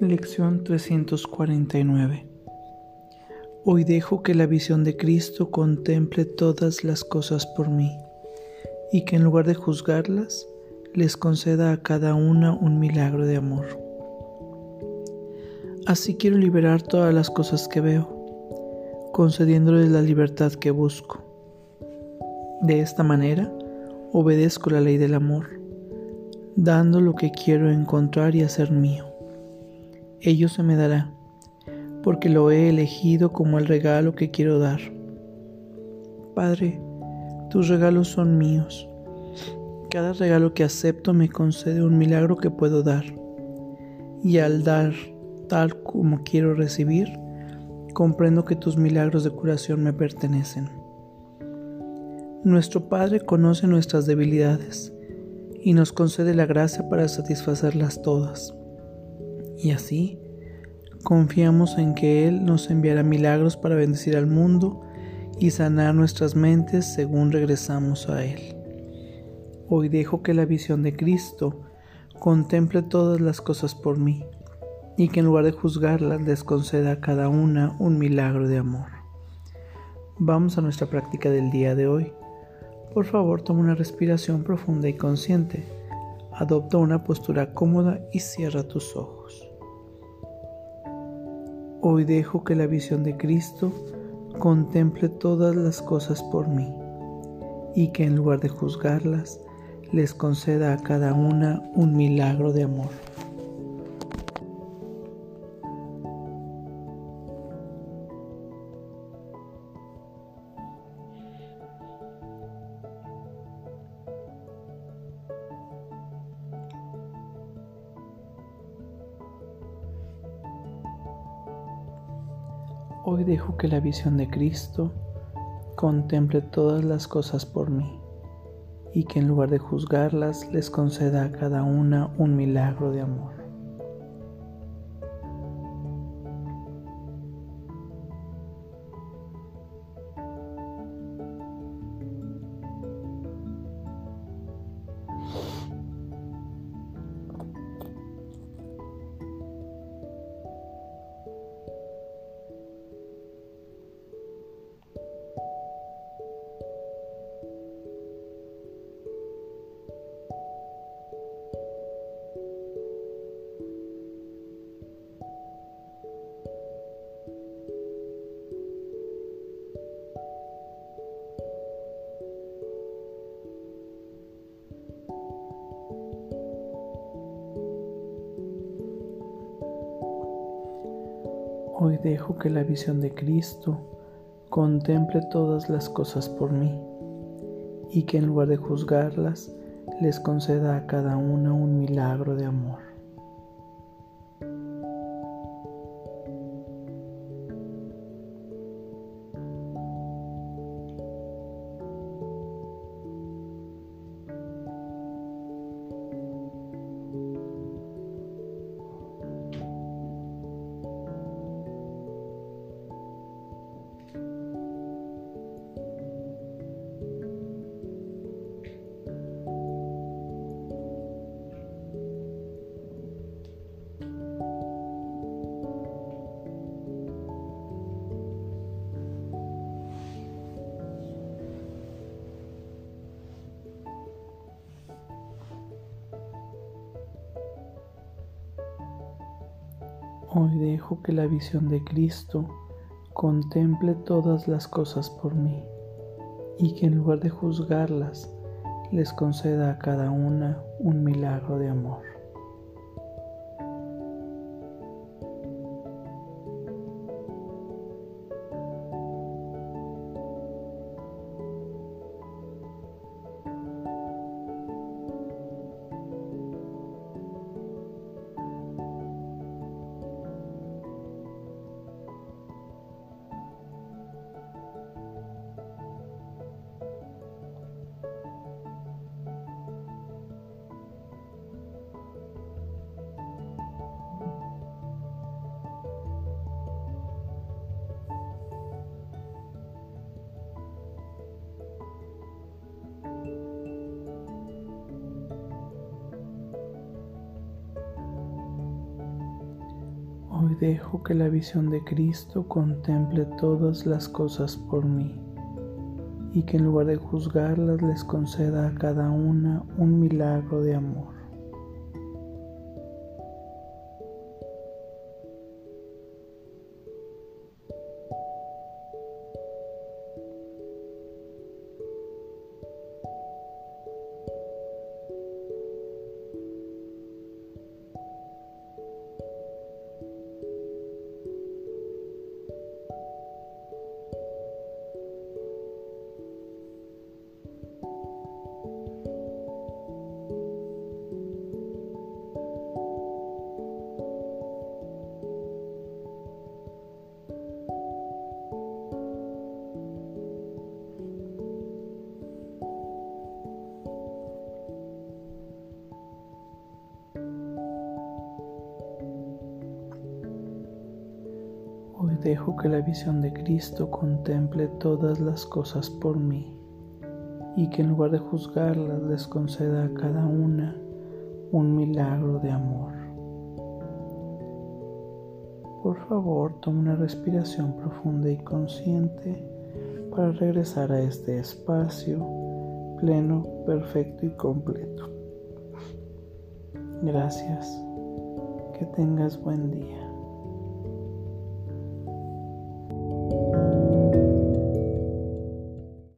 Lección 349 Hoy dejo que la visión de Cristo contemple todas las cosas por mí y que en lugar de juzgarlas, les conceda a cada una un milagro de amor. Así quiero liberar todas las cosas que veo, concediéndoles la libertad que busco. De esta manera, obedezco la ley del amor, dando lo que quiero encontrar y hacer mío ello se me dará, porque lo he elegido como el regalo que quiero dar. Padre, tus regalos son míos. Cada regalo que acepto me concede un milagro que puedo dar. Y al dar tal como quiero recibir, comprendo que tus milagros de curación me pertenecen. Nuestro Padre conoce nuestras debilidades y nos concede la gracia para satisfacerlas todas. Y así, confiamos en que Él nos enviará milagros para bendecir al mundo y sanar nuestras mentes según regresamos a Él. Hoy dejo que la visión de Cristo contemple todas las cosas por mí y que en lugar de juzgarlas les conceda a cada una un milagro de amor. Vamos a nuestra práctica del día de hoy. Por favor, toma una respiración profunda y consciente. Adopta una postura cómoda y cierra tus ojos. Hoy dejo que la visión de Cristo contemple todas las cosas por mí y que en lugar de juzgarlas, les conceda a cada una un milagro de amor. Hoy dejo que la visión de Cristo contemple todas las cosas por mí y que en lugar de juzgarlas les conceda a cada una un milagro de amor. Hoy dejo que la visión de Cristo contemple todas las cosas por mí y que en lugar de juzgarlas les conceda a cada una un milagro de amor. Hoy dejo que la visión de Cristo contemple todas las cosas por mí y que en lugar de juzgarlas les conceda a cada una un milagro de amor. Hoy dejo que la visión de Cristo contemple todas las cosas por mí y que en lugar de juzgarlas les conceda a cada una un milagro de amor. Dejo que la visión de Cristo contemple todas las cosas por mí y que en lugar de juzgarlas les conceda a cada una un milagro de amor. Por favor, toma una respiración profunda y consciente para regresar a este espacio pleno, perfecto y completo. Gracias. Que tengas buen día.